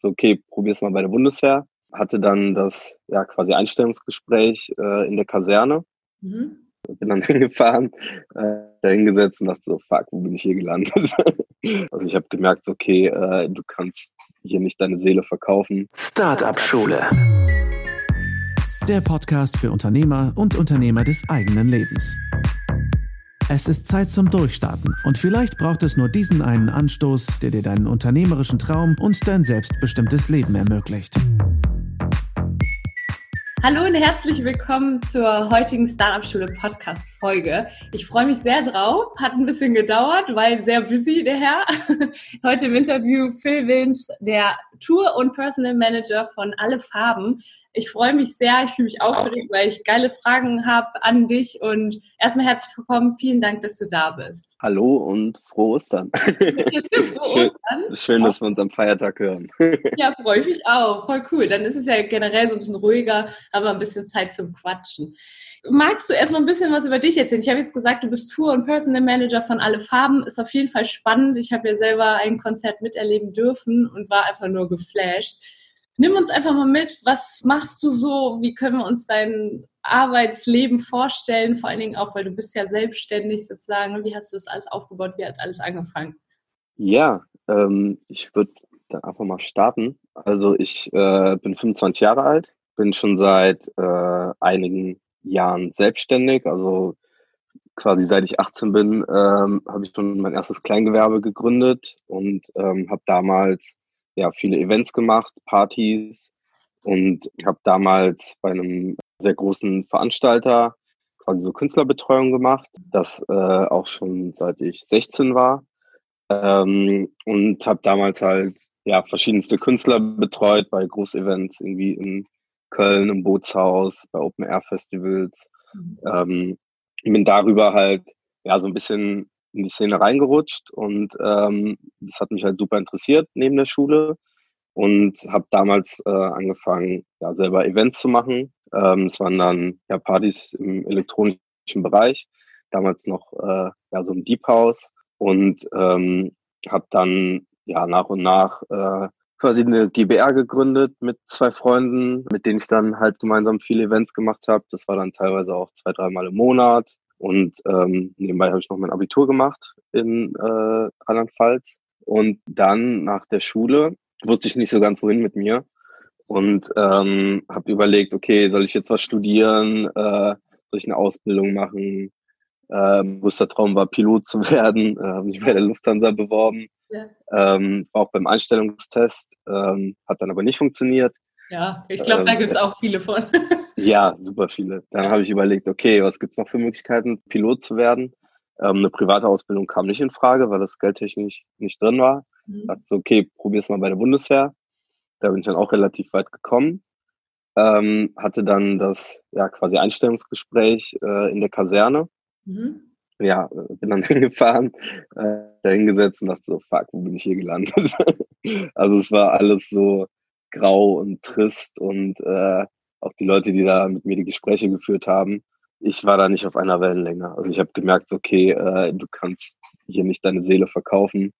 so, okay, probier's mal bei der Bundeswehr. Hatte dann das ja quasi Einstellungsgespräch äh, in der Kaserne. Mhm. Bin dann hingefahren, äh, da hingesetzt und dachte so, fuck, wo bin ich hier gelandet? also ich habe gemerkt, so, okay, äh, du kannst hier nicht deine Seele verkaufen. Startup-Schule. Der Podcast für Unternehmer und Unternehmer des eigenen Lebens. Es ist Zeit zum Durchstarten und vielleicht braucht es nur diesen einen Anstoß, der dir deinen unternehmerischen Traum und dein selbstbestimmtes Leben ermöglicht. Hallo und herzlich willkommen zur heutigen Startup Schule Podcast Folge. Ich freue mich sehr drauf. Hat ein bisschen gedauert, weil sehr busy der Herr. Heute im Interview Phil Winch, der Tour- und Personal Manager von Alle Farben. Ich freue mich sehr, ich fühle mich aufgeregt, weil ich geile Fragen habe an dich und erstmal herzlich willkommen. Vielen Dank, dass du da bist. Hallo und frohe Ostern. Ja, stimmt, frohe schön, Ostern. Schön, dass wir uns am Feiertag hören. Ja, freue ich mich auch. Voll cool. Dann ist es ja generell so ein bisschen ruhiger, aber ein bisschen Zeit zum Quatschen. Magst du erstmal ein bisschen was über dich erzählen? Ich habe jetzt gesagt, du bist Tour- und Personal Manager von Alle Farben. Ist auf jeden Fall spannend. Ich habe ja selber ein Konzert miterleben dürfen und war einfach nur geflasht nimm uns einfach mal mit, was machst du so, wie können wir uns dein Arbeitsleben vorstellen, vor allen Dingen auch, weil du bist ja selbstständig sozusagen. Wie hast du das alles aufgebaut? Wie hat alles angefangen? Ja, ähm, ich würde dann einfach mal starten. Also ich äh, bin 25 Jahre alt, bin schon seit äh, einigen Jahren selbstständig, also quasi seit ich 18 bin, ähm, habe ich schon mein erstes Kleingewerbe gegründet und ähm, habe damals ja viele Events gemacht, Partys und habe damals bei einem sehr großen Veranstalter quasi so Künstlerbetreuung gemacht, das äh, auch schon seit ich 16 war ähm, und habe damals halt ja verschiedenste Künstler betreut bei Großevents irgendwie in Köln im Bootshaus, bei Open Air Festivals. Mhm. Ähm, bin darüber halt ja so ein bisschen in die Szene reingerutscht und ähm, das hat mich halt super interessiert neben der Schule und habe damals äh, angefangen, ja, selber Events zu machen. Ähm, es waren dann ja Partys im elektronischen Bereich, damals noch äh, ja so ein Deep House und ähm, habe dann ja nach und nach äh, quasi eine GBR gegründet mit zwei Freunden, mit denen ich dann halt gemeinsam viele Events gemacht habe. Das war dann teilweise auch zwei, dreimal im Monat. Und ähm, nebenbei habe ich noch mein Abitur gemacht in äh, Rheinland-Pfalz. Und dann nach der Schule wusste ich nicht so ganz, wohin mit mir. Und ähm, habe überlegt, okay, soll ich jetzt was studieren? Äh, soll ich eine Ausbildung machen? Äh, größter Traum war, Pilot zu werden. Äh, habe mich bei der Lufthansa beworben. Ja. Ähm, auch beim Einstellungstest. Ähm, hat dann aber nicht funktioniert. Ja, ich glaube, da ähm, gibt es auch viele von. Ja, super viele. Dann habe ich überlegt, okay, was gibt's noch für Möglichkeiten, Pilot zu werden? Ähm, eine private Ausbildung kam nicht in Frage, weil das geldtechnisch nicht drin war. Mhm. Dachte okay, probier's mal bei der Bundeswehr. Da bin ich dann auch relativ weit gekommen. Ähm, hatte dann das ja quasi Einstellungsgespräch äh, in der Kaserne. Mhm. Ja, bin dann hingefahren, äh, da hingesetzt und dachte so, fuck, wo bin ich hier gelandet? also es war alles so grau und trist und äh, auch die Leute, die da mit mir die Gespräche geführt haben, ich war da nicht auf einer Wellenlänge. Also ich habe gemerkt, okay, äh, du kannst hier nicht deine Seele verkaufen.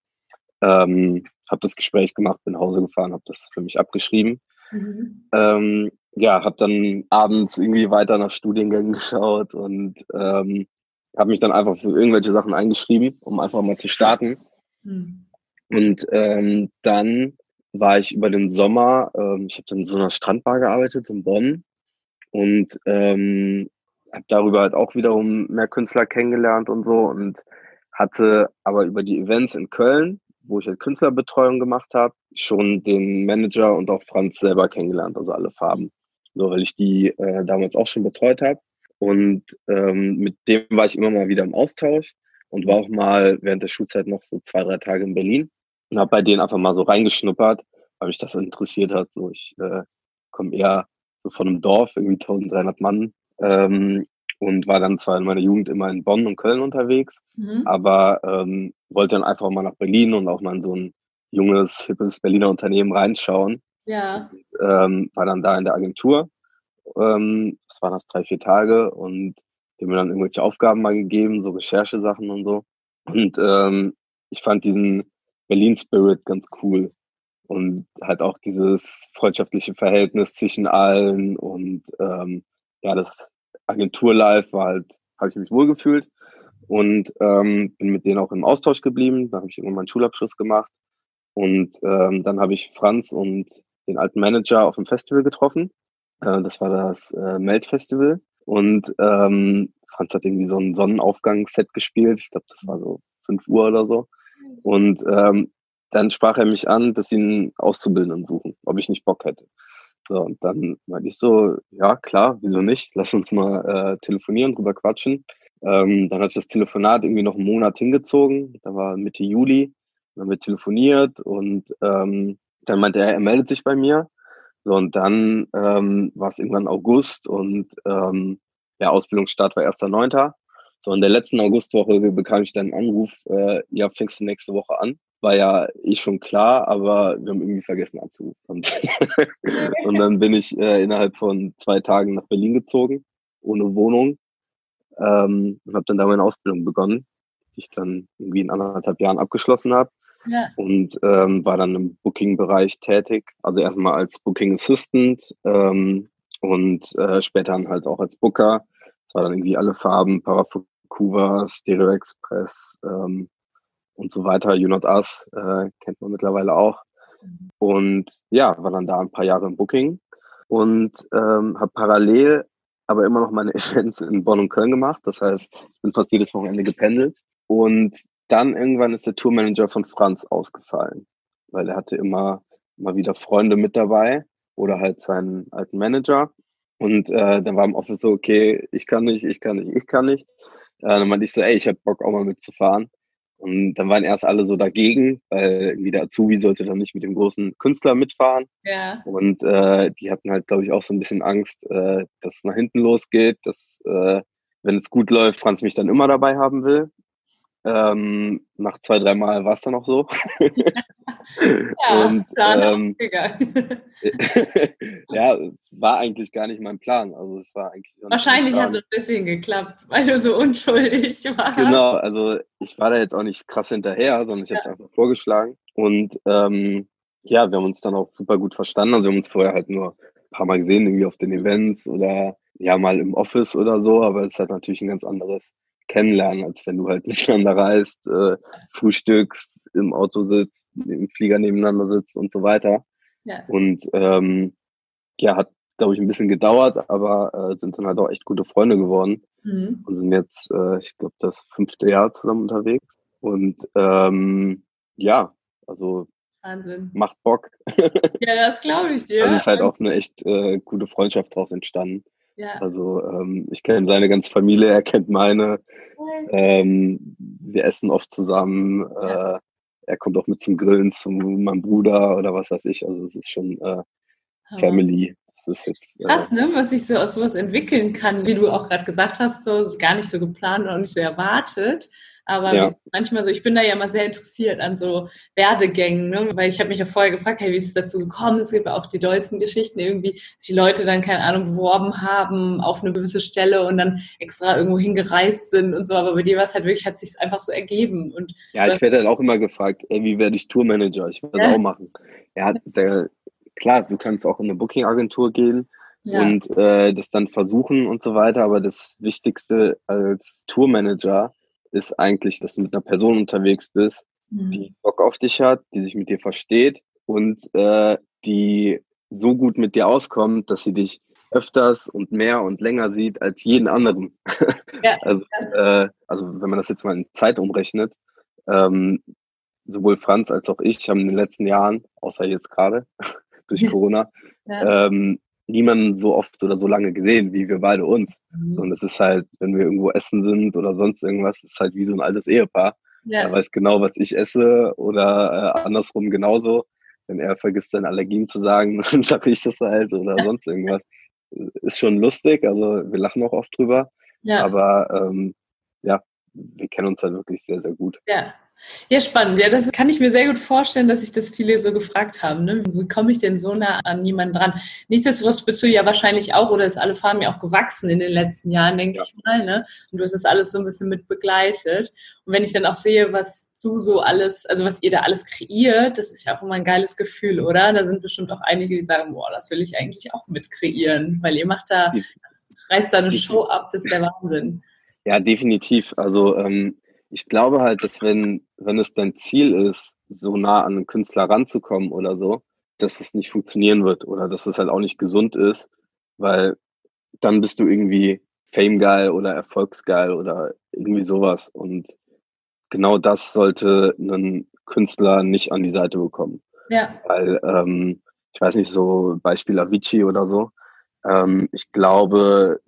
Ähm, habe das Gespräch gemacht, bin nach Hause gefahren, habe das für mich abgeschrieben. Mhm. Ähm, ja, habe dann abends irgendwie weiter nach Studiengängen geschaut und ähm, habe mich dann einfach für irgendwelche Sachen eingeschrieben, um einfach mal zu starten. Mhm. Und ähm, dann war ich über den Sommer, ähm, ich habe dann in so einer Strandbar gearbeitet in Bonn und ähm, habe darüber halt auch wiederum mehr Künstler kennengelernt und so und hatte aber über die Events in Köln, wo ich halt Künstlerbetreuung gemacht habe, schon den Manager und auch Franz selber kennengelernt, also alle Farben. So, weil ich die äh, damals auch schon betreut habe. Und ähm, mit dem war ich immer mal wieder im Austausch und war auch mal während der Schulzeit noch so zwei, drei Tage in Berlin und habe bei denen einfach mal so reingeschnuppert, weil mich das interessiert hat. So, ich äh, komme eher so von einem Dorf, irgendwie 1300 Mann, ähm, und war dann zwar in meiner Jugend immer in Bonn und Köln unterwegs, mhm. aber ähm, wollte dann einfach mal nach Berlin und auch mal in so ein junges, hippes Berliner Unternehmen reinschauen. Ja. Und, ähm, war dann da in der Agentur. Ähm, das waren das drei, vier Tage und die haben mir dann irgendwelche Aufgaben mal gegeben, so Recherchesachen und so. Und ähm, ich fand diesen Berlin Spirit ganz cool. und halt auch dieses freundschaftliche Verhältnis zwischen allen und ähm, ja, das Agenturlife war halt, habe ich mich wohlgefühlt und ähm, bin mit denen auch im Austausch geblieben. Da habe ich irgendwann meinen Schulabschluss gemacht und ähm, dann habe ich Franz und den alten Manager auf dem Festival getroffen. Äh, das war das äh, Melt Festival und ähm, Franz hat irgendwie so ein Sonnenaufgangsset gespielt. Ich glaube, das war so fünf Uhr oder so. Und ähm, dann sprach er mich an, dass sie einen Auszubildenden suchen, ob ich nicht Bock hätte. So, und dann meinte ich so, ja klar, wieso nicht? Lass uns mal äh, telefonieren, drüber quatschen. Ähm, dann hat sich das Telefonat irgendwie noch einen Monat hingezogen. Da war Mitte Juli, dann haben wir telefoniert und ähm, dann meinte er, er meldet sich bei mir. So, und dann ähm, war es irgendwann August und ähm, der Ausbildungsstart war 1.9. So, in der letzten Augustwoche bekam ich dann einen Anruf, äh, ja, fängst du nächste Woche an. War ja eh schon klar, aber wir haben irgendwie vergessen anzurufen. und dann bin ich äh, innerhalb von zwei Tagen nach Berlin gezogen, ohne Wohnung, ähm, und habe dann da meine Ausbildung begonnen, die ich dann irgendwie in anderthalb Jahren abgeschlossen habe. Ja. Und ähm, war dann im Booking-Bereich tätig. Also erstmal als Booking Assistant ähm, und äh, später dann halt auch als Booker es war dann irgendwie alle Farben, Parafukuva, Stereo Express ähm, und so weiter. You Not Us äh, kennt man mittlerweile auch. Und ja, war dann da ein paar Jahre im Booking und ähm, habe parallel aber immer noch meine Events in Bonn und Köln gemacht. Das heißt, ich bin fast jedes Wochenende gependelt. Und dann irgendwann ist der Tourmanager von Franz ausgefallen, weil er hatte immer mal wieder Freunde mit dabei oder halt seinen alten Manager. Und äh, dann war im Office so, okay, ich kann nicht, ich kann nicht, ich kann nicht. Äh, dann meinte ich so, ey, ich hab Bock auch mal mitzufahren. Und dann waren erst alle so dagegen, weil irgendwie der Azubi sollte dann nicht mit dem großen Künstler mitfahren. Ja. Und äh, die hatten halt, glaube ich, auch so ein bisschen Angst, äh, dass es nach hinten losgeht, dass, äh, wenn es gut läuft, Franz mich dann immer dabei haben will. Ähm, nach zwei, drei Mal war es dann auch so. ja, und, ähm, ja, war eigentlich gar nicht mein Plan. Also es war eigentlich Wahrscheinlich hat es ein bisschen geklappt, weil du so unschuldig warst. Genau, also ich war da jetzt auch nicht krass hinterher, sondern ich ja. habe einfach vorgeschlagen. Und ähm, ja, wir haben uns dann auch super gut verstanden. Also wir haben uns vorher halt nur ein paar Mal gesehen, irgendwie auf den Events oder ja mal im Office oder so, aber es ist halt natürlich ein ganz anderes kennenlernen, als wenn du halt miteinander reist, äh, frühstückst, im Auto sitzt, im Flieger nebeneinander sitzt und so weiter. Ja. Und ähm, ja, hat, glaube ich, ein bisschen gedauert, aber äh, sind dann halt auch echt gute Freunde geworden mhm. und sind jetzt, äh, ich glaube, das fünfte Jahr zusammen unterwegs. Und ähm, ja, also Wahnsinn. macht Bock. Ja, das glaube ich dir. Also es ist halt auch eine echt äh, gute Freundschaft daraus entstanden. Ja. Also ähm, ich kenne seine ganze Familie, er kennt meine. Ähm, wir essen oft zusammen. Ja. Äh, er kommt auch mit zum Grillen zu meinem Bruder oder was weiß ich. Also es ist schon äh, Family. Das ist jetzt, äh, Krass, ne? was sich so aus sowas entwickeln kann, wie du auch gerade gesagt hast, so ist gar nicht so geplant und auch nicht so erwartet. Aber ja. manchmal so, ich bin da ja immer sehr interessiert an so Werdegängen, ne? weil ich habe mich ja vorher gefragt, hey, wie ist es dazu gekommen? Es gibt ja auch die dollsten Geschichten irgendwie, dass die Leute dann, keine Ahnung, beworben haben auf eine gewisse Stelle und dann extra irgendwo hingereist sind und so. Aber bei dir war es halt wirklich, hat sich einfach so ergeben. Und ja, ich werde dann auch immer gefragt, ey, wie werde ich Tourmanager? Ich das ja. auch machen. Ja, der, klar, du kannst auch in eine Booking-Agentur gehen. Ja. und äh, das dann versuchen und so weiter. Aber das Wichtigste als Tourmanager ist eigentlich, dass du mit einer Person unterwegs bist, mhm. die Bock auf dich hat, die sich mit dir versteht und äh, die so gut mit dir auskommt, dass sie dich öfters und mehr und länger sieht als jeden anderen. Ja. also, äh, also wenn man das jetzt mal in Zeit umrechnet, ähm, sowohl Franz als auch ich haben in den letzten Jahren, außer jetzt gerade durch Corona, ja. ähm, niemanden so oft oder so lange gesehen, wie wir beide uns. Mhm. Und es ist halt, wenn wir irgendwo essen sind oder sonst irgendwas, ist halt wie so ein altes Ehepaar. Ja. Er weiß genau, was ich esse oder äh, andersrum genauso. Wenn er vergisst, seine Allergien zu sagen, dann sage ich das halt oder sonst irgendwas. Ist schon lustig, also wir lachen auch oft drüber. Ja. Aber ähm, ja, wir kennen uns halt wirklich sehr, sehr gut. Ja, Ja, spannend. Ja, das kann ich mir sehr gut vorstellen, dass sich das viele so gefragt haben. Ne? Wie komme ich denn so nah an jemanden dran? Nichtsdestotrotz bist du ja wahrscheinlich auch, oder ist alle Farben ja auch gewachsen in den letzten Jahren, denke ja. ich mal. Ne? Und du hast das alles so ein bisschen mit begleitet. Und wenn ich dann auch sehe, was du so alles, also was ihr da alles kreiert, das ist ja auch immer ein geiles Gefühl, oder? Da sind bestimmt auch einige, die sagen, boah, das will ich eigentlich auch mit kreieren, weil ihr macht da, reißt da eine Show ab, das ist der Wahnsinn. Ja, definitiv. Also ähm, ich glaube halt, dass wenn, wenn es dein Ziel ist, so nah an einen Künstler ranzukommen oder so, dass es nicht funktionieren wird oder dass es halt auch nicht gesund ist, weil dann bist du irgendwie Fame-geil oder Erfolgsgeil oder irgendwie sowas. Und genau das sollte ein Künstler nicht an die Seite bekommen. Ja. Weil, ähm, ich weiß nicht, so Beispiel Avicii oder so. Ähm, ich glaube,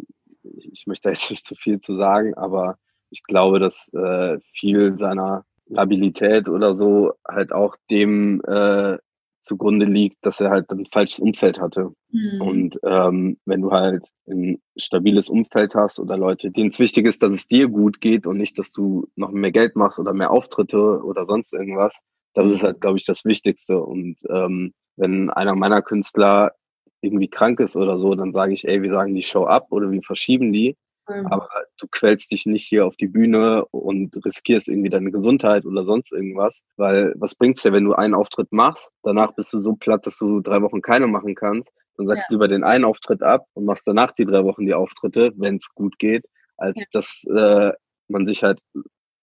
ich, möchte jetzt nicht zu viel zu sagen, aber ich glaube, dass äh, viel seiner Labilität oder so halt auch dem äh, zugrunde liegt, dass er halt ein falsches Umfeld hatte. Mhm. Und ähm, wenn du halt ein stabiles Umfeld hast oder Leute, denen es wichtig ist, dass es dir gut geht und nicht, dass du noch mehr Geld machst oder mehr Auftritte oder sonst irgendwas, das ist halt, glaube ich, das Wichtigste. Und ähm, wenn einer meiner Künstler irgendwie krank ist oder so, dann sage ich, ey, wir sagen die Show ab oder wir verschieben die Mhm. Aber du quälst dich nicht hier auf die Bühne und riskierst irgendwie deine Gesundheit oder sonst irgendwas. Weil was bringt's dir, wenn du einen Auftritt machst, danach bist du so platt, dass du drei Wochen keine machen kannst. Dann sagst ja. du lieber den einen Auftritt ab und machst danach die drei Wochen die Auftritte, wenn es gut geht, als ja. dass äh, man sich halt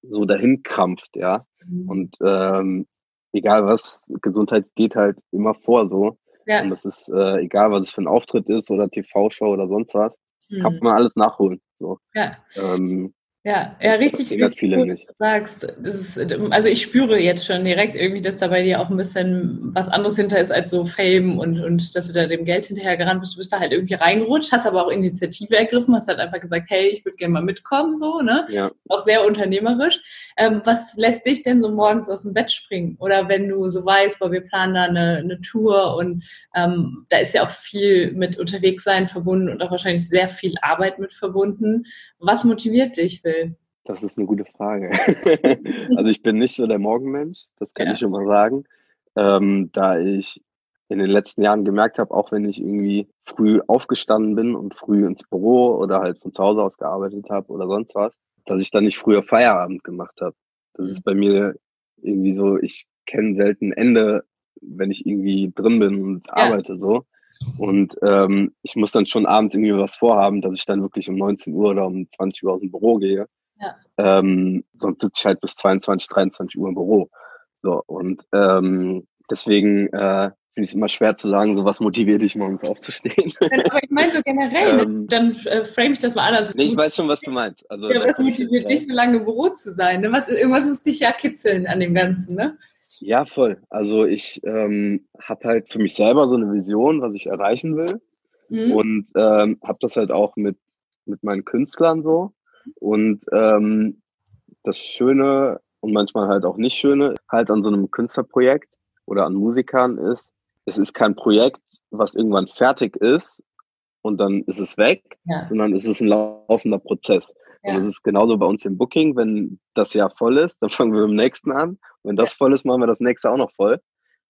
so dahin krampft, ja. Mhm. Und ähm, egal was, Gesundheit geht halt immer vor so. Ja. Und das ist äh, egal, was es für ein Auftritt ist oder TV-Show oder sonst was. Kann man alles nachholen. So. Ja. Ähm, ja, ja, richtig, richtig viele cool, nicht. sagst. Das ist, also ich spüre jetzt schon direkt irgendwie, dass da bei dir auch ein bisschen was anderes hinter ist als so Fame und, und dass du da dem Geld hinterher gerannt bist. Du bist da halt irgendwie reingerutscht, hast aber auch Initiative ergriffen, hast halt einfach gesagt, hey, ich würde gerne mal mitkommen, so, ne? Ja. Auch sehr unternehmerisch. Ähm, was lässt dich denn so morgens aus dem Bett springen? Oder wenn du so weißt, boah, wir planen da eine, eine Tour und ähm, da ist ja auch viel mit Unterwegssein verbunden und auch wahrscheinlich sehr viel Arbeit mit verbunden. Was motiviert dich, Phil? Das ist eine gute Frage. also ich bin nicht so der Morgenmensch, das kann ja. ich schon mal sagen. Ähm, da ich in den letzten Jahren gemerkt habe, auch wenn ich irgendwie früh aufgestanden bin und früh ins Büro oder halt von zu Hause aus gearbeitet habe oder sonst was, dass ich dann nicht früher Feierabend gemacht habe. Das ist bei mir irgendwie so, ich kenne selten Ende, wenn ich irgendwie drin bin und ja. arbeite so. Und ähm, ich muss dann schon abends irgendwie was vorhaben, dass ich dann wirklich um 19 Uhr oder um 20 Uhr aus dem Büro gehe. Ja. Ähm, sonst sitze ich halt bis 22, 23 Uhr im Büro. So, und ähm, deswegen äh, finde ich es immer schwer zu sagen, so was motiviert dich morgens aufzustehen. Aber ich meine so generell, ne? ähm, dann äh, frame ich das mal an. Also, nee, ich weiß schon, was du meinst. Also, ja, was motiviert dich, so lange im Büro zu sein? Ne? Was, irgendwas muss dich ja kitzeln an dem Ganzen, ne? Ja, voll. Also ich ähm, habe halt für mich selber so eine Vision, was ich erreichen will. Mhm. Und ähm, habe das halt auch mit, mit meinen Künstlern so. Und ähm, das Schöne und manchmal halt auch nicht Schöne halt an so einem Künstlerprojekt oder an Musikern ist, es ist kein Projekt, was irgendwann fertig ist und dann ist es weg, ja. sondern es ist ein laufender Prozess. Ja. Und es ist genauso bei uns im Booking, wenn das Jahr voll ist, dann fangen wir mit dem nächsten an. Wenn das voll ist, machen wir das nächste auch noch voll.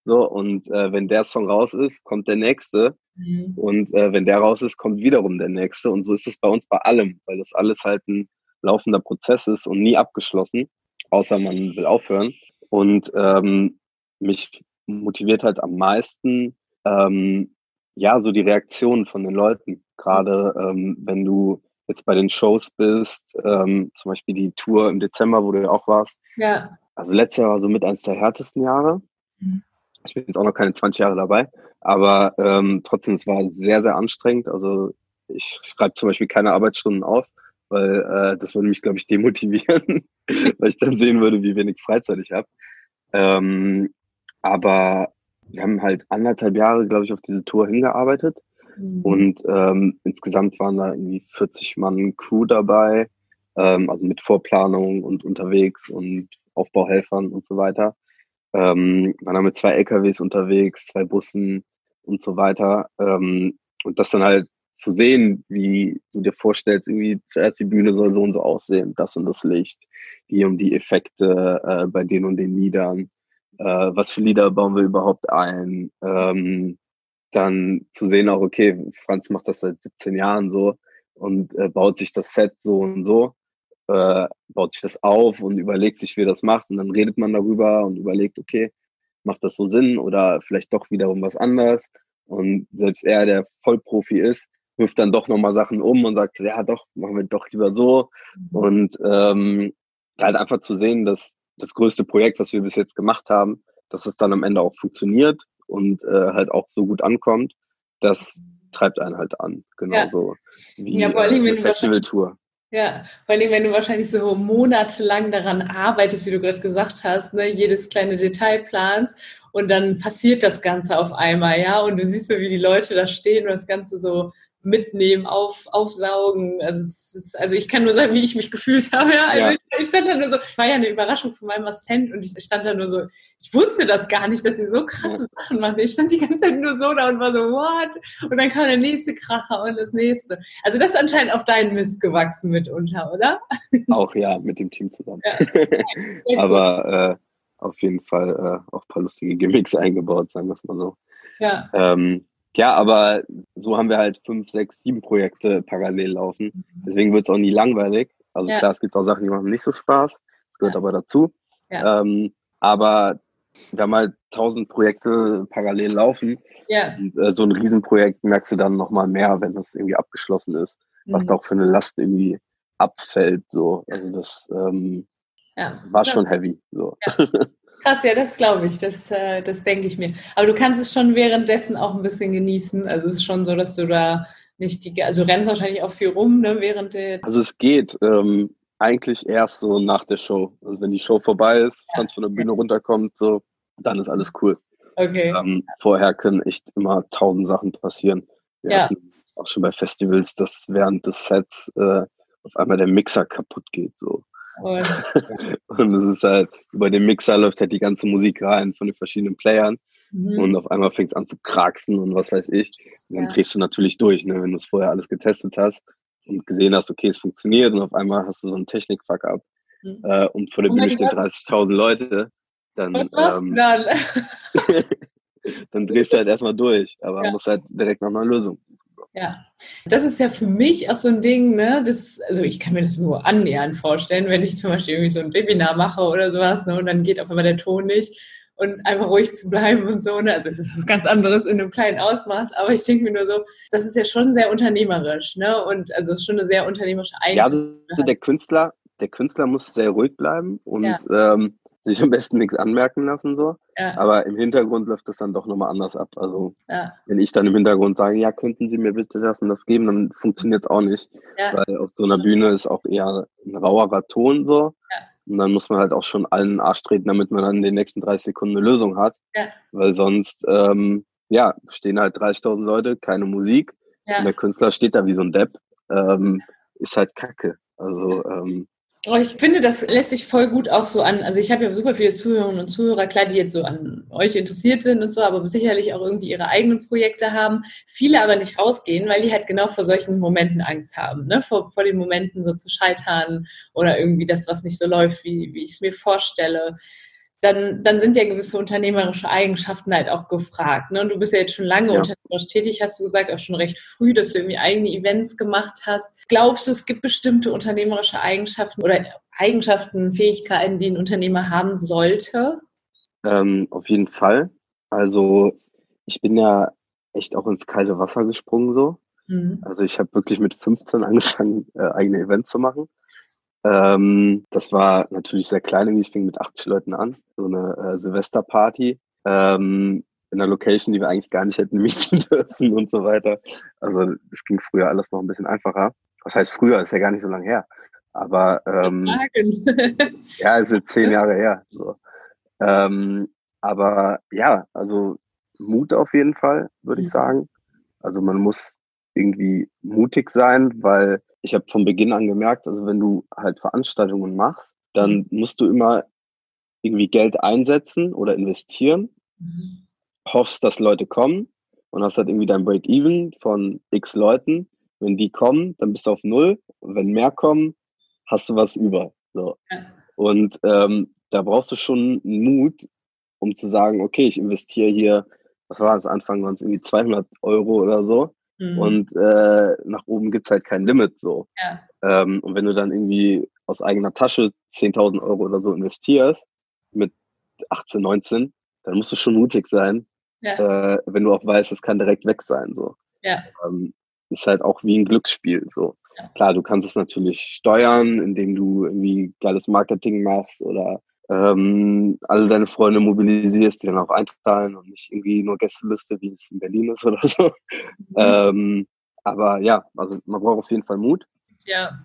So, und äh, wenn der Song raus ist, kommt der nächste. Mhm. Und äh, wenn der raus ist, kommt wiederum der nächste. Und so ist es bei uns bei allem, weil das alles halt ein laufender Prozess ist und nie abgeschlossen, außer man will aufhören. Und ähm, mich motiviert halt am meisten, ähm, ja, so die Reaktionen von den Leuten. Gerade ähm, wenn du jetzt bei den Shows bist, ähm, zum Beispiel die Tour im Dezember, wo du ja auch warst. Ja. Also letztes Jahr war so mit eines der härtesten Jahre. Mhm ich bin jetzt auch noch keine 20 Jahre dabei, aber ähm, trotzdem, es war sehr, sehr anstrengend. Also ich schreibe zum Beispiel keine Arbeitsstunden auf, weil äh, das würde mich, glaube ich, demotivieren, weil ich dann sehen würde, wie wenig Freizeit ich habe. Ähm, aber wir haben halt anderthalb Jahre, glaube ich, auf diese Tour hingearbeitet. Mhm. Und ähm, insgesamt waren da irgendwie 40 Mann Crew dabei, ähm, also mit Vorplanung und unterwegs und Aufbauhelfern und so weiter. Ähm, waren dann mit zwei LKWs unterwegs, zwei Bussen und so weiter. Ähm, und das dann halt zu sehen, wie du dir vorstellst, irgendwie zuerst die Bühne soll so und so aussehen, das und das Licht, die und die Effekte äh, bei den und den Liedern, äh, was für Lieder bauen wir überhaupt ein, ähm, dann zu sehen auch, okay, Franz macht das seit 17 Jahren so und äh, baut sich das Set so und so, äh, baut sich das auf und überlegt sich, wie er das macht und dann redet man darüber und überlegt, okay, macht das so Sinn oder vielleicht doch wiederum was anderes und selbst er, der Vollprofi ist, wirft dann doch nochmal Sachen um und sagt, ja doch, machen wir doch lieber so. Mhm. Und ähm, halt einfach zu sehen, dass das größte Projekt, was wir bis jetzt gemacht haben, dass es dann am Ende auch funktioniert und äh, halt auch so gut ankommt, das treibt einen halt an. Genauso ja. wie ja, allem, äh, eine Festivaltour. Ja, vor allem, wenn du wahrscheinlich so monatelang daran arbeitest, wie du gerade gesagt hast, ne, jedes kleine Detail planst und dann passiert das Ganze auf einmal, ja, und du siehst so, wie die Leute da stehen und das Ganze so mitnehmen, auf, aufsaugen. Also, ist, also ich kann nur sagen, wie ich mich gefühlt habe. Ja? Also ja. Ich, stand da nur so, war ja eine Überraschung von meinem Assistent und ich stand da nur so, ich wusste das gar nicht, dass sie so krasse ja. Sachen machen. Ich stand die ganze Zeit nur so da und war so, what? Und dann kam der nächste Kracher und das nächste. Also das ist anscheinend auf deinen Mist gewachsen mitunter, oder? Auch ja, mit dem Team zusammen. Ja. Aber äh, auf jeden Fall äh, auch ein paar lustige Gimmicks eingebaut, sagen wir es mal so. Ja. Ähm, ja, aber so haben wir halt fünf, sechs, sieben Projekte parallel laufen. Mhm. Deswegen wird es auch nie langweilig. Also ja. klar, es gibt auch Sachen, die machen nicht so Spaß. Das gehört ja. aber dazu. Ja. Ähm, aber wir haben halt tausend Projekte parallel laufen. Ja. Und äh, so ein Riesenprojekt merkst du dann nochmal mehr, wenn das irgendwie abgeschlossen ist, mhm. was da auch für eine Last irgendwie abfällt. So. Also das ähm, ja. war schon heavy. So. Ja. Krass, ja, das glaube ich, das, äh, das denke ich mir. Aber du kannst es schon währenddessen auch ein bisschen genießen. Also es ist schon so, dass du da nicht die, also rennst wahrscheinlich auch viel rum, ne, während der. Also es geht ähm, eigentlich erst so nach der Show. Also wenn die Show vorbei ist, ja. von der Bühne runterkommt, so, dann ist alles cool. Okay. Ähm, vorher können echt immer tausend Sachen passieren. Wir ja. auch schon bei Festivals, dass während des Sets äh, auf einmal der Mixer kaputt geht. So. Und, und es ist halt, über den Mixer läuft halt die ganze Musik rein von den verschiedenen Playern. Mhm. Und auf einmal fängt es an zu kraxen und was weiß ich. Und dann ja. drehst du natürlich durch, ne, wenn du es vorher alles getestet hast und gesehen hast, okay, es funktioniert und auf einmal hast du so einen Technik-Fuck-up. Mhm. Äh, und vor der oh Bühne stehen 30.000 Leute. Dann, was ähm, dann? dann drehst du halt erstmal durch, aber ja. musst halt direkt nach einer Lösung ja, das ist ja für mich auch so ein Ding, ne? Das, also ich kann mir das nur annähernd vorstellen, wenn ich zum Beispiel irgendwie so ein Webinar mache oder sowas, ne? Und dann geht auf einmal der Ton nicht und einfach ruhig zu bleiben und so, ne? Also es ist was ganz anderes in einem kleinen Ausmaß, aber ich denke mir nur so, das ist ja schon sehr unternehmerisch, ne? Und also es ist schon eine sehr unternehmerische Eigenschaft. Ja, also der Künstler, der Künstler muss sehr ruhig bleiben und ja. ähm, sich am besten nichts anmerken lassen so. Ja. Aber im Hintergrund läuft das dann doch nochmal anders ab. Also ja. wenn ich dann im Hintergrund sage, ja, könnten Sie mir bitte das und das geben, dann funktioniert es auch nicht. Ja. Weil auf so einer Bühne ist auch eher ein rauerer Ton so. Und dann muss man halt auch schon allen Arsch treten, damit man dann in den nächsten 30 Sekunden eine Lösung hat. Weil sonst, ähm, ja, stehen halt 30.000 Leute, keine Musik. Und der Künstler steht da wie so ein Depp. Ähm, ist halt kacke. Also ähm, Oh, ich finde, das lässt sich voll gut auch so an. Also ich habe ja super viele Zuhörerinnen und Zuhörer, klar, die jetzt so an euch interessiert sind und so, aber sicherlich auch irgendwie ihre eigenen Projekte haben. Viele aber nicht rausgehen, weil die halt genau vor solchen Momenten Angst haben, ne? Vor, vor den Momenten so zu scheitern oder irgendwie das, was nicht so läuft, wie, wie ich es mir vorstelle dann, dann sind ja gewisse unternehmerische Eigenschaften halt auch gefragt. Ne? Und du bist ja jetzt schon lange ja. unternehmerisch tätig, hast du gesagt, auch schon recht früh, dass du irgendwie eigene Events gemacht hast. Glaubst du, es gibt bestimmte unternehmerische Eigenschaften oder Eigenschaften, Fähigkeiten, die ein Unternehmer haben sollte? Ähm, auf jeden Fall. Also ich bin ja echt auch ins kalte Wasser gesprungen so. Mhm. Also ich habe wirklich mit 15 angefangen, äh, eigene Events zu machen. Ähm, das war natürlich sehr klein, ich fing mit 80 Leuten an, so eine äh, Silvesterparty. Ähm, in einer Location, die wir eigentlich gar nicht hätten mieten dürfen und so weiter. Also es ging früher alles noch ein bisschen einfacher. Was heißt früher? Ist ja gar nicht so lange her. Aber ähm, ja, ist zehn Jahre her. So. Ähm, aber ja, also Mut auf jeden Fall, würde ich mhm. sagen. Also man muss irgendwie mutig sein, weil ich habe von Beginn an gemerkt, also wenn du halt Veranstaltungen machst, dann mhm. musst du immer irgendwie Geld einsetzen oder investieren, mhm. hoffst, dass Leute kommen und hast halt irgendwie dein Break-Even von x Leuten. Wenn die kommen, dann bist du auf Null. Wenn mehr kommen, hast du was über. So. Ja. Und ähm, da brauchst du schon Mut, um zu sagen, okay, ich investiere hier, was war das, Anfang waren es irgendwie 200 Euro oder so. Mhm. Und äh, nach oben gibt's halt kein Limit so. Ja. Ähm, und wenn du dann irgendwie aus eigener Tasche 10.000 Euro oder so investierst, mit 18, 19, dann musst du schon mutig sein, ja. äh, wenn du auch weißt, es kann direkt weg sein. So. Ja. Ähm, ist halt auch wie ein Glücksspiel. So. Ja. Klar, du kannst es natürlich steuern, indem du irgendwie geiles Marketing machst oder ähm, alle deine Freunde mobilisierst, die dann auch einzahlen und nicht irgendwie nur Gästeliste, wie es in Berlin ist oder so. Mhm. Ähm, aber ja, also man braucht auf jeden Fall Mut. Ja.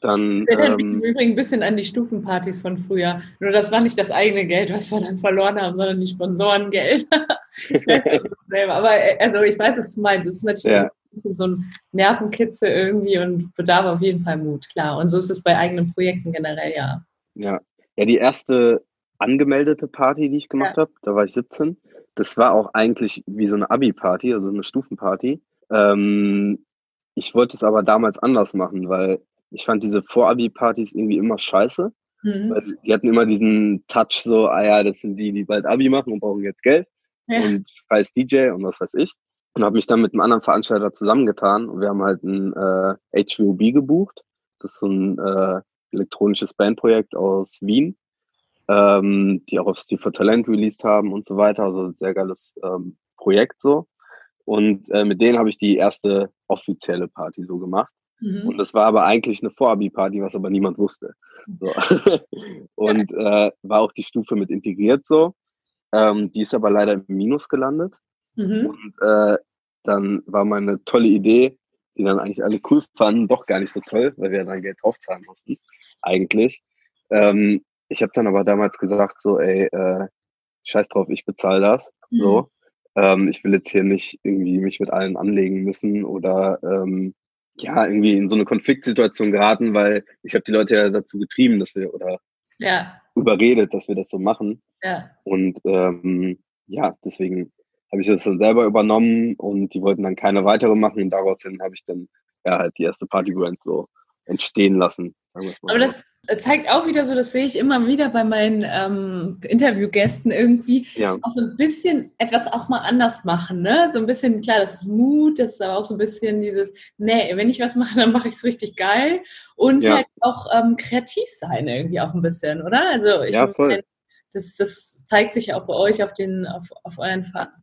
Dann, ich erinnere ähm, mich übrigens ein bisschen an die Stufenpartys von früher. Nur das war nicht das eigene Geld, was wir dann verloren haben, sondern die Sponsorengeld. ich weiß das selber. Aber äh, also ich weiß, was du meinst. Es ist natürlich ja. ein bisschen so ein Nervenkitzel irgendwie und bedarf auf jeden Fall Mut, klar. Und so ist es bei eigenen Projekten generell, ja. Ja, ja, die erste angemeldete Party, die ich gemacht ja. habe, da war ich 17. Das war auch eigentlich wie so eine Abi-Party, also eine Stufenparty. Ähm, ich wollte es aber damals anders machen, weil ich fand diese Vor-Abi-Partys irgendwie immer scheiße. Mhm. Die hatten immer diesen Touch so, ah ja, das sind die, die bald Abi machen und brauchen jetzt Geld. Ja. Und scheiß DJ und was weiß ich. Und habe mich dann mit einem anderen Veranstalter zusammengetan und wir haben halt ein äh, HVOB gebucht. Das ist so ein äh, elektronisches Bandprojekt aus Wien, ähm, die auch auf Steve for Talent released haben und so weiter. Also ein sehr geiles ähm, Projekt so. Und äh, mit denen habe ich die erste offizielle Party so gemacht. Mhm. Und das war aber eigentlich eine Vorabi-Party, was aber niemand wusste. So. und äh, war auch die Stufe mit integriert so. Ähm, die ist aber leider im Minus gelandet. Mhm. Und äh, dann war meine tolle Idee, die dann eigentlich alle cool fanden, doch gar nicht so toll, weil wir dann Geld draufzahlen mussten, eigentlich. Ähm, ich habe dann aber damals gesagt, so, ey, äh, scheiß drauf, ich bezahle das. Mhm. So. Ähm, ich will jetzt hier nicht irgendwie mich mit allen anlegen müssen oder ähm, ja, irgendwie in so eine Konfliktsituation geraten, weil ich habe die Leute ja dazu getrieben, dass wir oder ja. überredet, dass wir das so machen. Ja. Und ähm, ja, deswegen habe ich das dann selber übernommen und die wollten dann keine weitere machen und daraus habe ich dann ja halt die erste Partybrand so entstehen lassen. Aber das zeigt auch wieder so, das sehe ich immer wieder bei meinen ähm, Interviewgästen irgendwie, ja. auch so ein bisschen etwas auch mal anders machen, ne? So ein bisschen, klar, das ist Mut, das ist aber auch so ein bisschen dieses, nee, wenn ich was mache, dann mache ich es richtig geil und ja. halt auch ähm, kreativ sein irgendwie auch ein bisschen, oder? Also ich ja, voll. Das, das zeigt sich ja auch bei euch auf den, auf, auf euren Fahrten.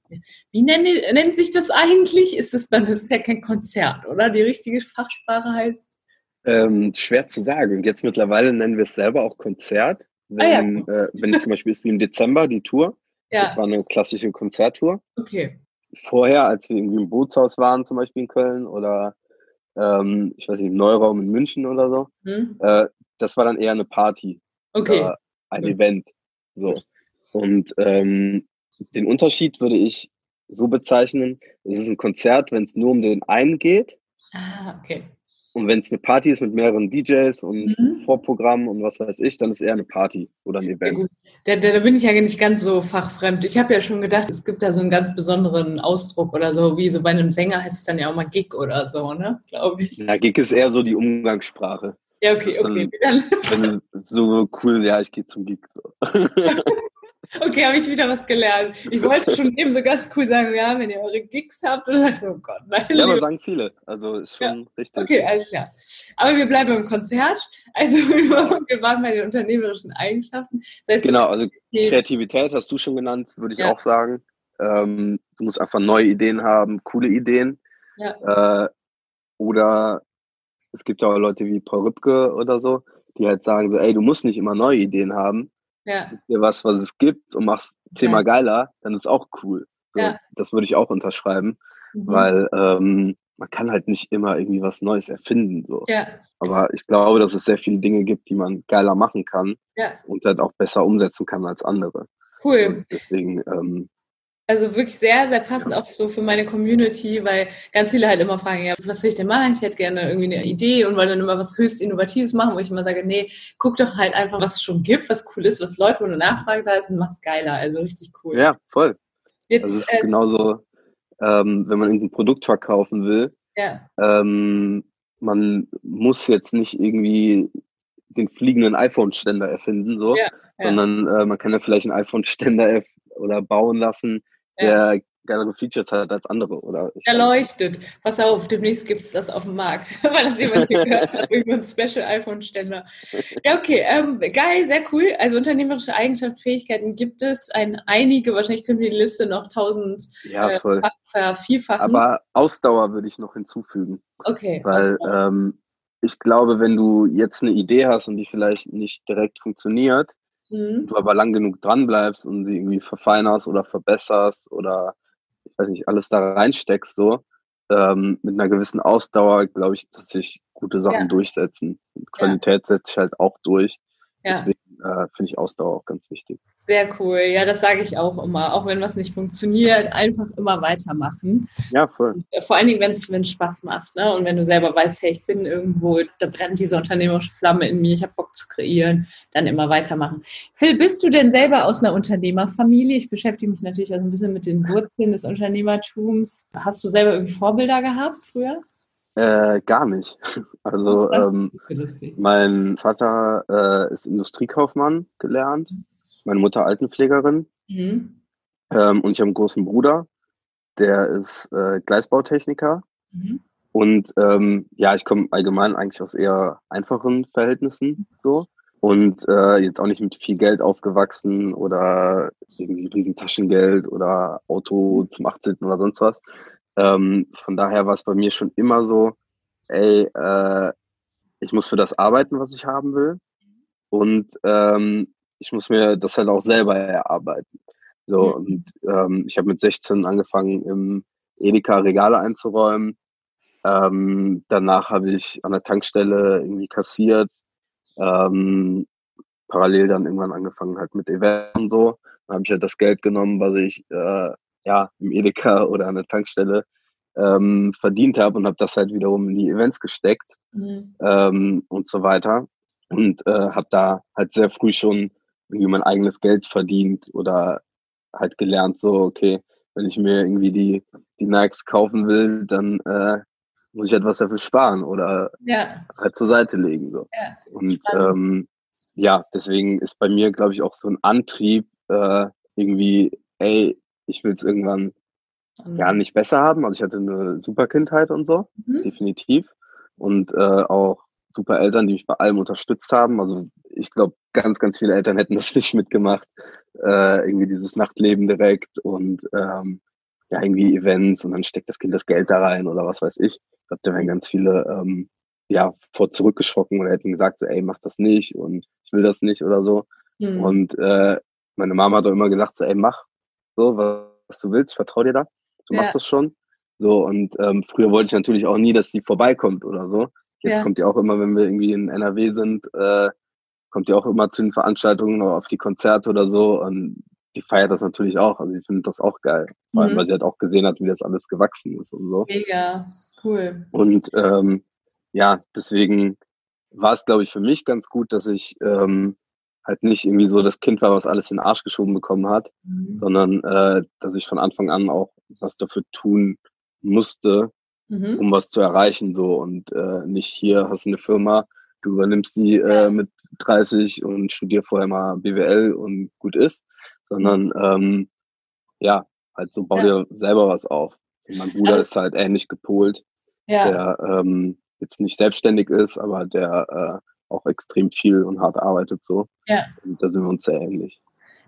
Wie nennt, nennt sich das eigentlich? Ist es dann, das ist ja kein Konzert, oder? Die richtige Fachsprache heißt? Ähm, schwer zu sagen. Jetzt mittlerweile nennen wir es selber auch Konzert. Wenn, ah, ja. äh, wenn zum Beispiel ist wie im Dezember die Tour. Ja. Das war eine klassische Konzerttour. Okay. Vorher, als wir irgendwie im Bootshaus waren, zum Beispiel in Köln oder ähm, ich weiß nicht, im Neuraum in München oder so, hm. äh, das war dann eher eine Party. Okay. ein okay. Event. So. Und ähm, den Unterschied würde ich so bezeichnen, es ist ein Konzert, wenn es nur um den einen geht. Ah, okay. Und wenn es eine Party ist mit mehreren DJs und mhm. Vorprogramm und was weiß ich, dann ist eher eine Party oder ein Event. Ja, da, da, bin ich ja nicht ganz so fachfremd. Ich habe ja schon gedacht, es gibt da so einen ganz besonderen Ausdruck oder so, wie so bei einem Sänger heißt es dann ja auch mal Gig oder so, ne? Glaube ich. Ja, Gig ist eher so die Umgangssprache. Ja, okay, okay. Dann, wenn so cool, ja, ich gehe zum Gig. So. Okay, habe ich wieder was gelernt. Ich wollte schon eben so ganz cool sagen, ja, wenn ihr eure Gigs habt, dann so, oh Gott, nein. Ja, aber sagen viele. Also ist schon ja. richtig. Okay, alles klar. Aber wir bleiben im Konzert. Also wir waren bei den unternehmerischen Eigenschaften. Das heißt, genau, also Kreativität hast du schon genannt, würde ich ja. auch sagen. Ähm, du musst einfach neue Ideen haben, coole Ideen. Ja. Äh, oder es gibt ja auch Leute wie Paul Rübke oder so, die halt sagen so, ey, du musst nicht immer neue Ideen haben ja. dir was, was es gibt und machst zehnmal ja. geiler, dann ist auch cool. So, ja. Das würde ich auch unterschreiben, mhm. weil ähm, man kann halt nicht immer irgendwie was Neues erfinden. So. Ja. Aber ich glaube, dass es sehr viele Dinge gibt, die man geiler machen kann ja. und halt auch besser umsetzen kann als andere. Cool. Und deswegen ähm, also wirklich sehr, sehr passend auch so für meine Community, weil ganz viele halt immer fragen, ja, was will ich denn machen? Ich hätte gerne irgendwie eine Idee und wollen dann immer was höchst Innovatives machen, wo ich immer sage, nee, guck doch halt einfach, was es schon gibt, was cool ist, was läuft, wo eine Nachfrage da ist und mach's geiler. Also richtig cool. Ja, voll. Jetzt, das ist äh, genauso ähm, wenn man irgendein Produkt verkaufen will, ja. ähm, man muss jetzt nicht irgendwie den fliegenden iPhone-Ständer erfinden, so, ja, ja. sondern äh, man kann ja vielleicht einen iPhone-Ständer oder bauen lassen, der geilere Features hat als andere. Oder Erleuchtet. Pass auf, demnächst gibt es das auf dem Markt, weil das jemand gehört hat, irgendein Special iPhone-Ständer. Ja, okay, ähm, geil, sehr cool. Also unternehmerische Eigenschaften, Fähigkeiten gibt es ein, einige, wahrscheinlich können wir die Liste noch tausend ja, äh, vervielfachen. Aber Ausdauer würde ich noch hinzufügen. Okay. Weil ähm, ich glaube, wenn du jetzt eine Idee hast und die vielleicht nicht direkt funktioniert, mhm. du aber lang genug dran bleibst und sie irgendwie verfeinerst oder verbesserst oder ich weiß nicht, alles da reinsteckst, so, ähm, mit einer gewissen Ausdauer, glaube ich, dass sich gute Sachen ja. durchsetzen. Und Qualität ja. setzt sich halt auch durch. Ja. Deswegen äh, finde ich Ausdauer auch ganz wichtig. Sehr cool. Ja, das sage ich auch immer. Auch wenn was nicht funktioniert, einfach immer weitermachen. Ja, voll. Und äh, vor allen Dingen, wenn es Spaß macht. Ne? Und wenn du selber weißt, hey, ich bin irgendwo, da brennt diese unternehmerische Flamme in mir, ich habe Bock zu kreieren, dann immer weitermachen. Phil, bist du denn selber aus einer Unternehmerfamilie? Ich beschäftige mich natürlich auch so ein bisschen mit den Wurzeln des Unternehmertums. Hast du selber irgendwie Vorbilder gehabt früher? Äh, gar nicht. Also ähm, mein Vater äh, ist Industriekaufmann gelernt, meine Mutter Altenpflegerin mhm. ähm, und ich habe einen großen Bruder, der ist äh, Gleisbautechniker. Mhm. Und ähm, ja, ich komme allgemein eigentlich aus eher einfachen Verhältnissen so und äh, jetzt auch nicht mit viel Geld aufgewachsen oder irgendwie riesen Taschengeld oder Auto zum 18. oder sonst was, ähm, von daher war es bei mir schon immer so, ey, äh, ich muss für das arbeiten, was ich haben will. Und ähm, ich muss mir das halt auch selber erarbeiten. So, und ähm, ich habe mit 16 angefangen, im Edeka Regale einzuräumen. Ähm, danach habe ich an der Tankstelle irgendwie kassiert. Ähm, parallel dann irgendwann angefangen halt mit Events und so. Dann habe ich halt das Geld genommen, was ich äh, ja, im Edeka oder an der Tankstelle ähm, verdient habe und habe das halt wiederum in die Events gesteckt mhm. ähm, und so weiter. Und äh, habe da halt sehr früh schon irgendwie mein eigenes Geld verdient oder halt gelernt, so, okay, wenn ich mir irgendwie die, die Nikes kaufen will, dann äh, muss ich etwas dafür sparen oder ja. halt zur Seite legen. So. Ja. Und ähm, ja, deswegen ist bei mir, glaube ich, auch so ein Antrieb, äh, irgendwie, ey, ich will es irgendwann ja nicht besser haben. Also ich hatte eine super Kindheit und so, mhm. definitiv. Und äh, auch super Eltern, die mich bei allem unterstützt haben. Also ich glaube, ganz, ganz viele Eltern hätten das nicht mitgemacht. Äh, irgendwie dieses Nachtleben direkt und ähm, ja, irgendwie Events und dann steckt das Kind das Geld da rein oder was weiß ich. Ich glaube, da wären ganz viele ähm, ja vor zurückgeschrocken oder hätten gesagt, so, ey, mach das nicht und ich will das nicht oder so. Mhm. Und äh, meine Mama hat auch immer gesagt, so, ey, mach so, was du willst, vertrau dir da du ja. machst das schon. So, und ähm, früher wollte ich natürlich auch nie, dass sie vorbeikommt oder so. Jetzt ja. kommt die auch immer, wenn wir irgendwie in NRW sind, äh, kommt die auch immer zu den Veranstaltungen oder auf die Konzerte oder so und die feiert das natürlich auch. Also sie findet das auch geil. Vor allem, mhm. weil sie halt auch gesehen hat, wie das alles gewachsen ist und so. Mega, cool. Und ähm, ja, deswegen war es, glaube ich, für mich ganz gut, dass ich ähm, halt nicht irgendwie so das Kind war, was alles in den Arsch geschoben bekommen hat, mhm. sondern äh, dass ich von Anfang an auch was dafür tun musste, mhm. um was zu erreichen. So und äh, nicht hier hast du eine Firma, du übernimmst die äh, mit 30 und studier vorher mal BWL und gut ist, sondern ähm, ja, halt so bau ja. dir selber was auf. Und mein Bruder also, ist halt ähnlich gepolt, ja. der ähm, jetzt nicht selbstständig ist, aber der äh, auch extrem viel und hart arbeitet so. Ja. Und da sind wir uns sehr ähnlich.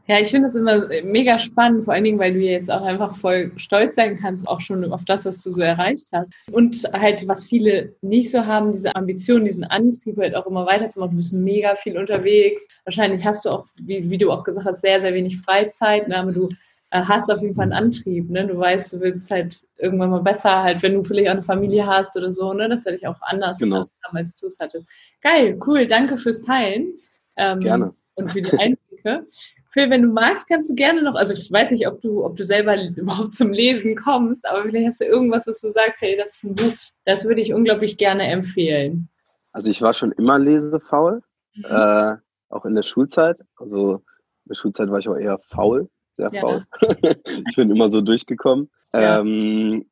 Ja, ich finde das immer mega spannend, vor allen Dingen, weil du jetzt auch einfach voll stolz sein kannst, auch schon auf das, was du so erreicht hast. Und halt, was viele nicht so haben, diese Ambition, diesen Antrieb halt auch immer weiterzumachen. Du bist mega viel unterwegs. Wahrscheinlich hast du auch, wie, wie du auch gesagt hast, sehr, sehr wenig Freizeit. Aber du hast auf jeden Fall einen Antrieb. Ne? Du weißt, du willst halt irgendwann mal besser, halt, wenn du vielleicht auch eine Familie hast oder so, ne? Das werde ich auch anders genau. haben, als du es hattest. Geil, cool, danke fürs Teilen. Ähm, Gerne. Und für die Einblicke. Phil, wenn du magst, kannst du gerne noch, also ich weiß nicht, ob du, ob du selber überhaupt zum Lesen kommst, aber vielleicht hast du irgendwas, was du sagst, hey, das ist ein Buch, das würde ich unglaublich gerne empfehlen. Also ich war schon immer lesefaul, mhm. äh, auch in der Schulzeit. Also in der Schulzeit war ich auch eher faul, sehr ja. faul. ich bin immer so durchgekommen. Ja. Ähm,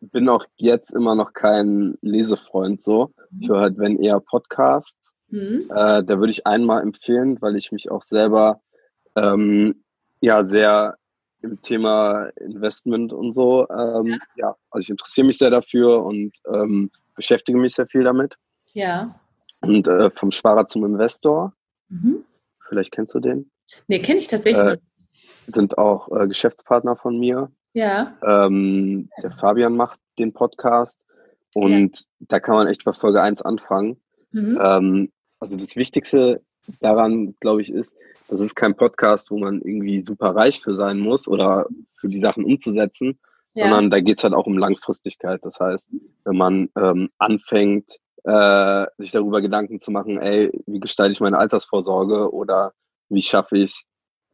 bin auch jetzt immer noch kein Lesefreund so. Mhm. Ich höre halt, wenn eher Podcasts. Mhm. Äh, da würde ich einmal empfehlen, weil ich mich auch selber ähm, ja sehr im Thema Investment und so, ähm, ja. ja. also ich interessiere mich sehr dafür und ähm, beschäftige mich sehr viel damit. Ja. Und äh, vom Sparer zum Investor. Mhm. Vielleicht kennst du den? Nee, kenne ich tatsächlich äh, Sind auch äh, Geschäftspartner von mir. Ja. Ähm, der Fabian macht den Podcast und ja. da kann man echt bei Folge 1 anfangen. Mhm. Ähm, also das Wichtigste daran, glaube ich, ist, das ist kein Podcast, wo man irgendwie super reich für sein muss oder für die Sachen umzusetzen, ja. sondern da geht es halt auch um Langfristigkeit. Das heißt, wenn man ähm, anfängt, äh, sich darüber Gedanken zu machen, ey, wie gestalte ich meine Altersvorsorge oder wie schaffe ich es,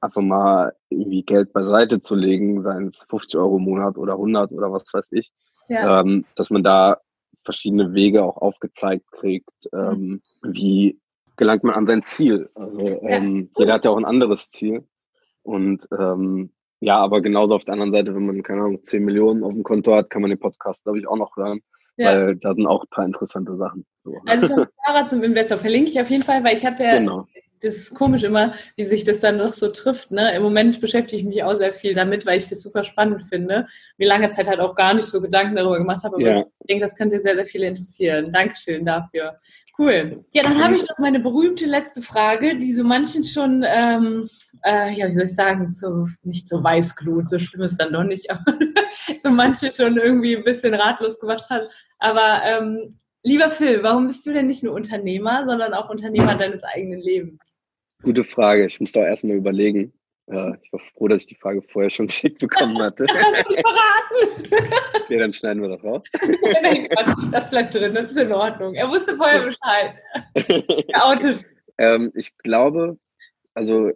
einfach mal irgendwie Geld beiseite zu legen, seien es 50 Euro im Monat oder 100 oder was weiß ich, ja. ähm, dass man da verschiedene Wege auch aufgezeigt kriegt, ähm, wie gelangt man an sein Ziel. Also ähm, ja. jeder hat ja auch ein anderes Ziel. Und ähm, ja, aber genauso auf der anderen Seite, wenn man, keine Ahnung, 10 Millionen auf dem Konto hat, kann man den Podcast, glaube ich, auch noch hören. Ja. Weil da sind auch ein paar interessante Sachen. So. Also vom Fahrer zum Investor verlinke ich auf jeden Fall, weil ich habe ja genau das ist komisch immer, wie sich das dann doch so trifft. Ne? Im Moment beschäftige ich mich auch sehr viel damit, weil ich das super spannend finde. Mir lange Zeit halt auch gar nicht so Gedanken darüber gemacht habe, aber ja. ich denke, das könnte sehr, sehr viele interessieren. Dankeschön dafür. Cool. Ja, dann habe ich noch meine berühmte letzte Frage, die so manchen schon, ähm, äh, ja, wie soll ich sagen, so, nicht so Weißglut, so schlimm ist dann doch nicht, aber so manche schon irgendwie ein bisschen ratlos gemacht hat. Aber ähm, Lieber Phil, warum bist du denn nicht nur Unternehmer, sondern auch Unternehmer deines eigenen Lebens? Gute Frage. Ich muss doch erstmal überlegen. Äh, ich war froh, dass ich die Frage vorher schon geschickt bekommen hatte. Das hast du nicht verraten. Okay, dann schneiden wir das raus. Nein, Gott, das bleibt drin, das ist in Ordnung. Er wusste vorher Bescheid. Geoutet. Ähm, ich glaube, also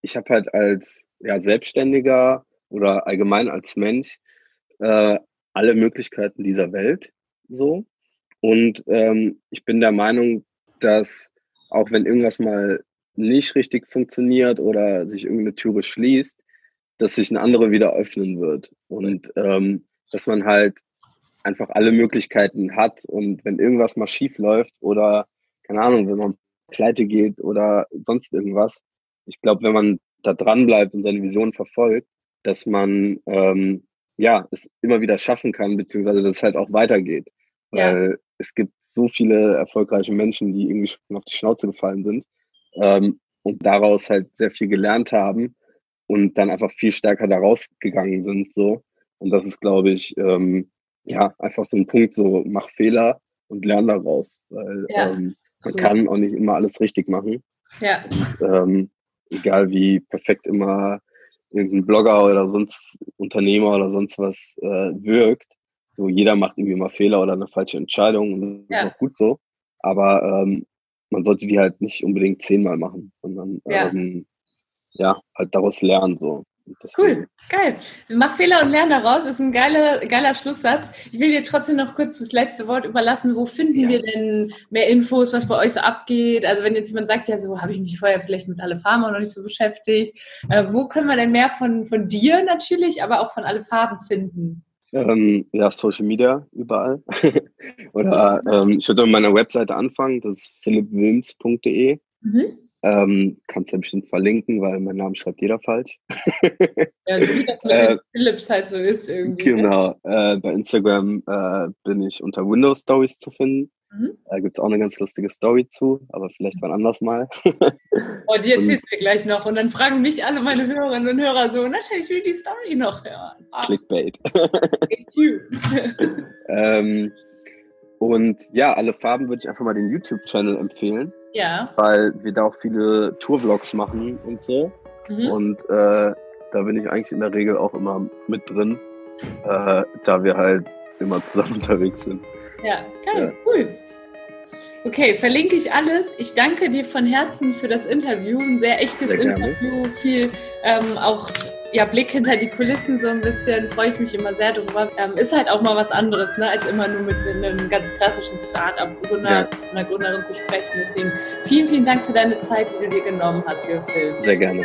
ich habe halt als ja, Selbstständiger oder allgemein als Mensch äh, alle Möglichkeiten dieser Welt so. Und ähm, ich bin der Meinung, dass auch wenn irgendwas mal nicht richtig funktioniert oder sich irgendeine Türe schließt, dass sich eine andere wieder öffnen wird. Und ähm, dass man halt einfach alle Möglichkeiten hat. Und wenn irgendwas mal schief läuft oder, keine Ahnung, wenn man pleite geht oder sonst irgendwas, ich glaube, wenn man da dran bleibt und seine Vision verfolgt, dass man ähm, ja es immer wieder schaffen kann, beziehungsweise dass es halt auch weitergeht. Weil ja. es gibt so viele erfolgreiche Menschen, die irgendwie schon auf die Schnauze gefallen sind ähm, und daraus halt sehr viel gelernt haben und dann einfach viel stärker da rausgegangen sind. So. Und das ist, glaube ich, ähm, ja, einfach so ein Punkt, so mach Fehler und lern daraus. Weil ja. ähm, man cool. kann auch nicht immer alles richtig machen. Ja. Und, ähm, egal wie perfekt immer irgendein Blogger oder sonst Unternehmer oder sonst was äh, wirkt, so jeder macht irgendwie mal Fehler oder eine falsche Entscheidung und das ja. ist auch gut so. Aber ähm, man sollte die halt nicht unbedingt zehnmal machen, sondern ja, ähm, ja halt daraus lernen so. Cool, geil. Mach Fehler und lern daraus, ist ein geiler, geiler Schlusssatz. Ich will dir trotzdem noch kurz das letzte Wort überlassen. Wo finden ja. wir denn mehr Infos, was bei euch so abgeht? Also wenn jetzt jemand sagt, ja, so habe ich mich vorher vielleicht mit alle Farben noch nicht so beschäftigt. Äh, wo können wir denn mehr von, von dir natürlich, aber auch von alle Farben finden? Ähm, ja, Social Media überall. Oder ähm, ich würde mit meiner Webseite anfangen, das ist philippwilms.de. Mhm. Ähm, kannst du ja bestimmt verlinken, weil mein Name schreibt jeder falsch. ja, so wie das mit äh, Philips halt so ist irgendwie. Ne? Genau. Äh, bei Instagram äh, bin ich unter Windows Stories zu finden. Mhm. Da gibt es auch eine ganz lustige Story zu, aber vielleicht wann anders mal. oh, die erzählst du mir gleich noch. Und dann fragen mich alle meine Hörerinnen und Hörer so, natürlich will die Story noch hören. Ach. Clickbait. ähm, und ja, alle Farben würde ich einfach mal den YouTube-Channel empfehlen. Ja. Weil wir da auch viele Tour-Vlogs machen und so. Mhm. Und äh, da bin ich eigentlich in der Regel auch immer mit drin, äh, da wir halt immer zusammen unterwegs sind. Ja, geil, ja. cool. Okay, verlinke ich alles. Ich danke dir von Herzen für das Interview. Ein sehr echtes sehr Interview. Viel ähm, auch ja, Blick hinter die Kulissen so ein bisschen. Freue ich mich immer sehr drüber. Ähm, ist halt auch mal was anderes, ne, als immer nur mit einem ganz klassischen Start-up-Gründer, ja. einer Gründerin zu sprechen. Deswegen vielen, vielen Dank für deine Zeit, die du dir genommen hast, Phil. Sehr gerne.